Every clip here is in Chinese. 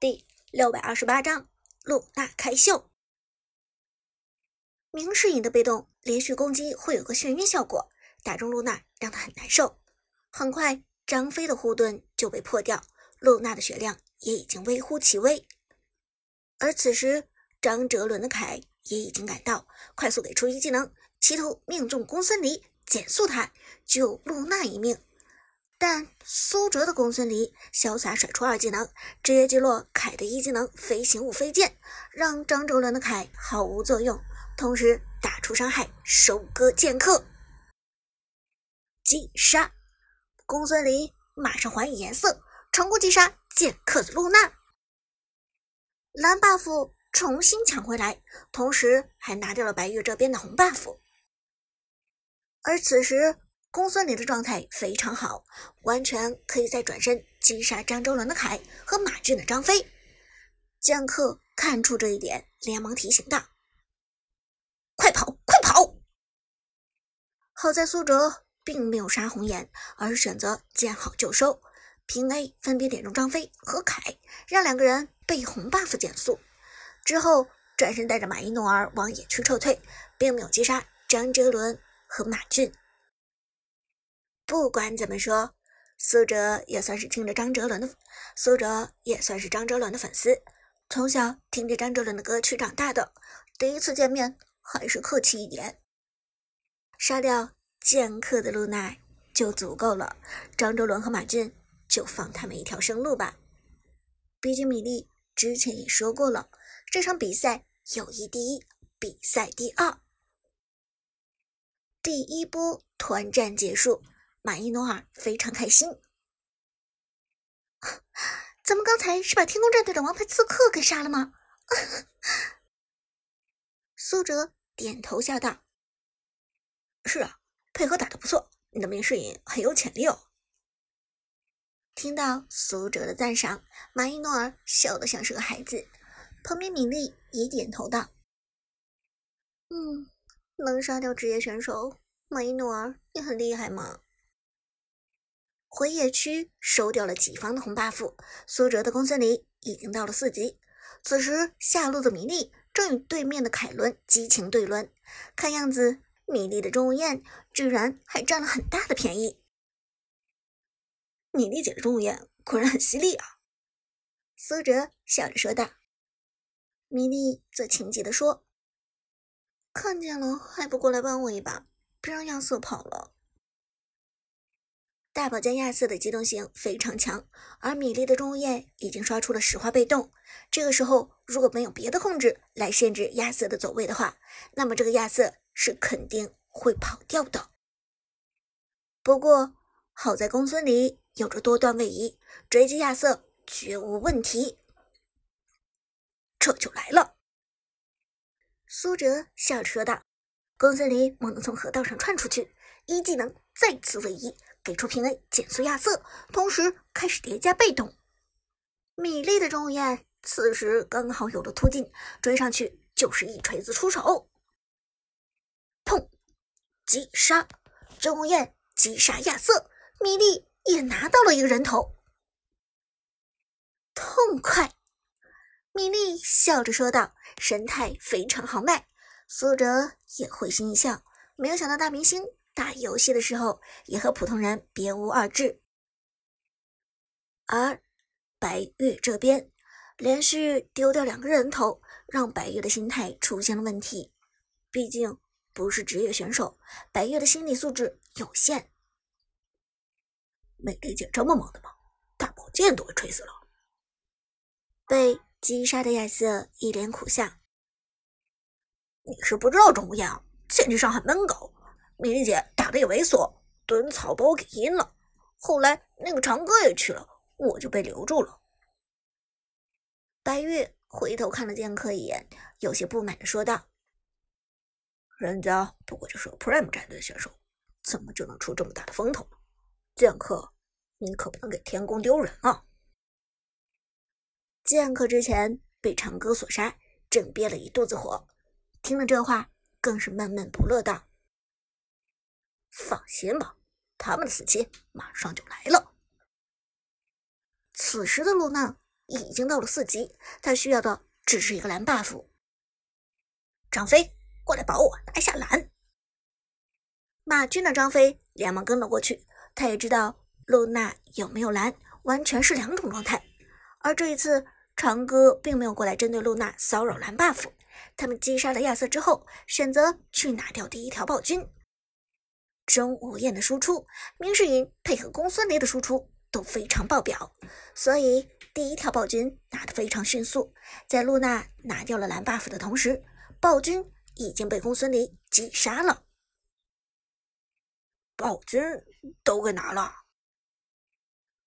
第六百二十八章露娜开秀。明世隐的被动连续攻击会有个眩晕效果，打中露娜让她很难受。很快，张飞的护盾就被破掉，露娜的血量也已经微乎其微。而此时，张哲伦的铠也已经赶到，快速给出一技能，企图命中公孙离，减速他，救露娜一命。但苏哲的公孙离潇洒甩出二技能，直接击落凯的一技能飞行物飞剑，让张哲伦的凯毫无作用，同时打出伤害，收割剑客。击杀，公孙离马上还以颜色，成功击杀剑客的露娜。蓝 buff 重新抢回来，同时还拿掉了白玉这边的红 buff。而此时。公孙离的状态非常好，完全可以再转身击杀张周伦的凯和马俊的张飞。剑客看出这一点，连忙提醒道：“快跑，快跑！”好在苏哲并没有杀红颜，而是选择见好就收，平 A 分别点中张飞和凯，让两个人被红 buff 减速。之后转身带着马一诺儿往野区撤退，并没有击杀张哲伦和马俊。不管怎么说，苏哲也算是听着张哲伦的，苏哲也算是张哲伦的粉丝，从小听着张哲伦的歌曲长大的。第一次见面还是客气一点，杀掉剑客的露娜就足够了。张哲伦和马俊就放他们一条生路吧。毕竟米粒之前也说过了，这场比赛友谊第一，比赛第二。第一波团战结束。马伊诺尔非常开心，咱们刚才是把天宫战队的王牌刺客给杀了吗？苏哲点头笑道：“是啊，配合打得不错，你的明世隐很有潜力哦。”听到苏哲的赞赏，马伊诺尔笑得像是个孩子。旁边米莉也点头道：“嗯，能杀掉职业选手，马伊诺尔也很厉害嘛。”回野区收掉了己方的红 buff，苏哲的公孙离已经到了四级。此时下路的米粒正与对面的凯伦激情对抡，看样子米粒的钟无艳居然还占了很大的便宜。米粒姐的钟无艳果然很犀利啊！苏哲笑着说道。米粒则情急地说：“看见了还不过来帮我一把，别让亚瑟跑了。”大宝剑亚瑟的机动性非常强，而米莉的钟无艳已经刷出了石化被动。这个时候如果没有别的控制来限制亚瑟的走位的话，那么这个亚瑟是肯定会跑掉的。不过好在公孙离有着多段位移，追击亚瑟绝无问题。这就来了，苏哲笑着说道。公孙离猛地从河道上窜出去，一技能再次位移。给出平 A 减速亚瑟，同时开始叠加被动。米粒的钟无艳此时刚好有了突进，追上去就是一锤子出手，砰！击杀钟无艳，击杀亚瑟，米粒也拿到了一个人头，痛快！米粒笑着说道，神态非常豪迈。苏哲也会心一笑，没有想到大明星。打游戏的时候也和普通人别无二致，而白月这边连续丢掉两个人头，让白月的心态出现了问题。毕竟不是职业选手，白月的心理素质有限。美丽姐这么猛的吗？大宝剑都被锤死了。被击杀的亚瑟一脸苦相：“你是不知道钟无艳，剑技伤害闷狗。”米莉姐打的也猥琐，蹲草把我给阴了。后来那个长歌也去了，我就被留住了。白玉回头看了剑客一眼，有些不满的说道：“人家不过就是个 Prime 战队选手，怎么就能出这么大的风头？剑客，你可不能给天宫丢人啊！”剑客之前被长歌所杀，正憋了一肚子火，听了这话，更是闷闷不乐道。放心吧，他们的死期马上就来了。此时的露娜已经到了四级，她需要的只是一个蓝 buff。张飞，过来保我拿下蓝！马军的张飞连忙跟了过去，他也知道露娜有没有蓝完全是两种状态，而这一次长歌并没有过来针对露娜骚扰蓝 buff，他们击杀了亚瑟之后，选择去拿掉第一条暴君。钟无艳的输出，明世隐配合公孙离的输出都非常爆表，所以第一条暴君拿得非常迅速。在露娜拿掉了蓝 buff 的同时，暴君已经被公孙离击杀了。暴君都给拿了，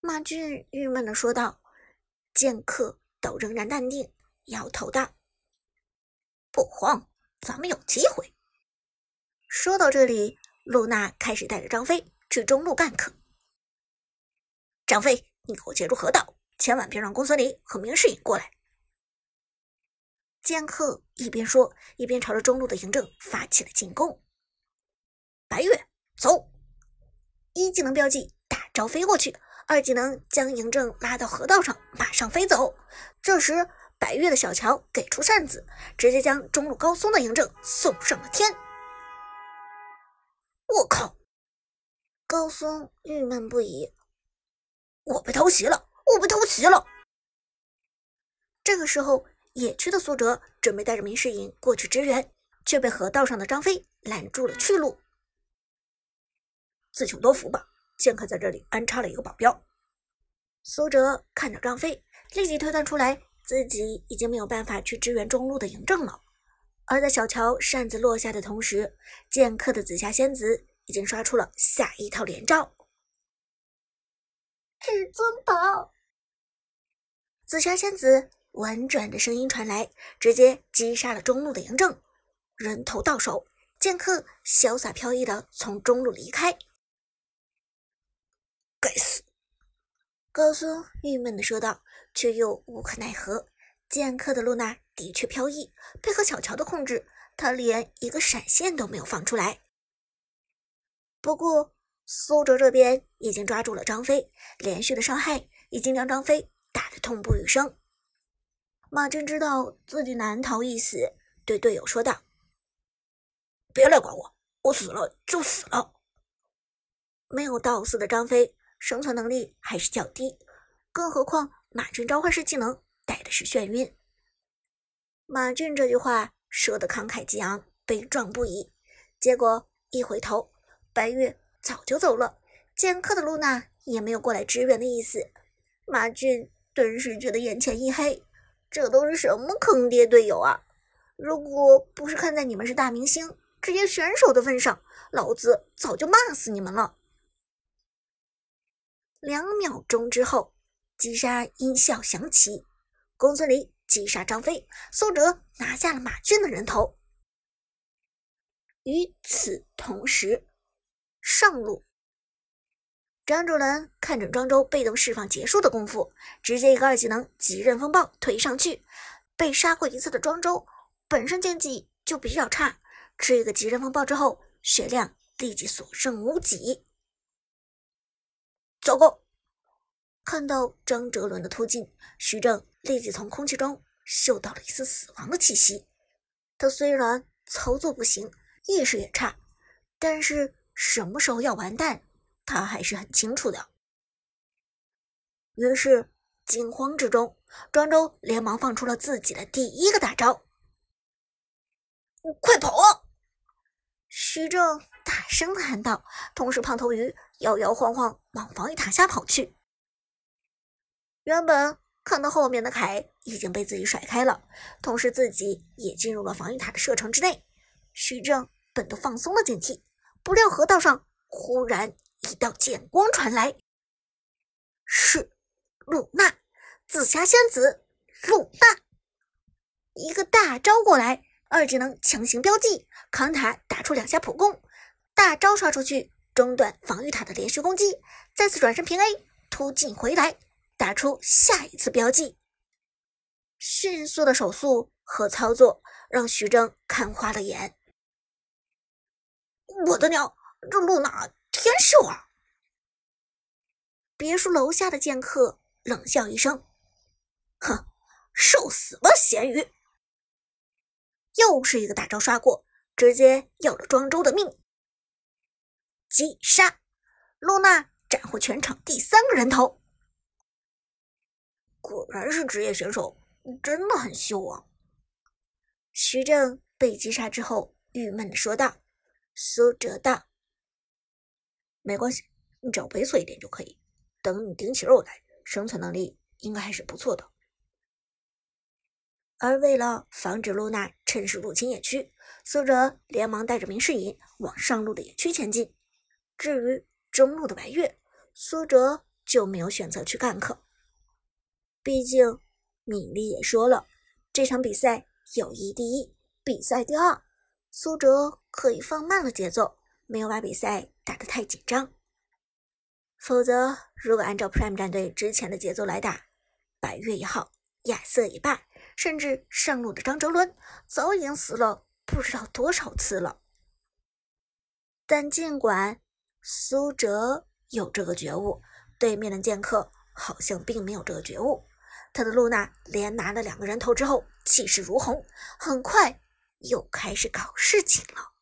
马俊郁闷的说道。剑客都仍然淡定，摇头道：“不慌，咱们有机会。”说到这里，露娜开始带着张飞去中路干克。张飞，你给我截住河道，千万别让公孙离和明世隐过来。剑客一边说，一边朝着中路的嬴政发起了进攻。白月，走！一技能标记，大招飞过去；二技能将嬴政拉到河道上，马上飞走。这时，白月的小乔给出扇子，直接将中路高松的嬴政送上了天。我靠！高松郁闷不已，我被偷袭了！我被偷袭了！这个时候，野区的苏哲准备带着明世隐过去支援，却被河道上的张飞拦住了去路。自求多福吧。剑客在这里安插了一个保镖。苏哲看着张飞，立即推断出来自己已经没有办法去支援中路的嬴政了。而在小乔扇子落下的同时，剑客的紫霞仙子已经刷出了下一套连招。至尊宝，紫霞仙子婉转的声音传来，直接击杀了中路的嬴政。人头到手，剑客潇洒飘逸的从中路离开。该死！高松郁闷的说道，却又无可奈何。剑客的露娜的确飘逸，配合小乔的控制，他连一个闪现都没有放出来。不过苏哲这边已经抓住了张飞，连续的伤害已经将张飞打得痛不欲生。马真知道自己难逃一死，对队友说道：“别来管我，我死了就死了。”没有到死的张飞。生存能力还是较低，更何况马震召唤师技能带的是眩晕。马俊这句话说的慷慨激昂，悲壮不已，结果一回头，白月早就走了，剑客的露娜也没有过来支援的意思。马俊顿时觉得眼前一黑，这都是什么坑爹队友啊！如果不是看在你们是大明星、职业选手的份上，老子早就骂死你们了。两秒钟之后，击杀音效响起，公孙离击杀张飞，苏哲拿下了马俊的人头。与此同时，上路，张主人看准庄周被动释放结束的功夫，直接一个二技能极刃风暴推上去。被杀过一次的庄周本身剑技就比较差，吃一个极刃风暴之后，血量立即所剩无几。糟糕！看到张哲伦的突进，徐正立即从空气中嗅到了一丝死亡的气息。他虽然操作不行，意识也差，但是什么时候要完蛋，他还是很清楚的。于是惊慌之中，庄周连忙放出了自己的第一个大招：“快跑！”徐正大声的喊道，同时胖头鱼摇摇晃晃往防御塔下跑去。原本看到后面的凯已经被自己甩开了，同时自己也进入了防御塔的射程之内。徐正本都放松了警惕，不料河道上忽然一道剑光传来，是露娜，紫霞仙子露娜，一个大招过来。二技能强行标记，扛塔打出两下普攻，大招刷出去，中断防御塔的连续攻击，再次转身平 A 突进回来，打出下一次标记。迅速的手速和操作让徐峥看花了眼。我的娘，这露娜天秀啊！别墅楼下的剑客冷笑一声：“哼，受死吧，咸鱼！又是一个大招刷过，直接要了庄周的命。击杀，露娜斩获全场第三个人头。果然是职业选手，真的很秀啊！徐正被击杀之后，郁闷的说道：“苏哲道，没关系，你只要猥琐一点就可以。等你顶起肉来，生存能力应该还是不错的。”而为了防止露娜趁势入侵野区，苏哲连忙带着明世隐往上路的野区前进。至于中路的白月，苏哲就没有选择去干克。毕竟米粒也说了，这场比赛友谊第一，比赛第二。苏哲可以放慢了节奏，没有把比赛打得太紧张。否则，如果按照 Prime 战队之前的节奏来打，白月也好，亚瑟也罢。甚至上路的张哲伦早已经死了不知道多少次了，但尽管苏哲有这个觉悟，对面的剑客好像并没有这个觉悟。他的露娜连拿了两个人头之后，气势如虹，很快又开始搞事情了。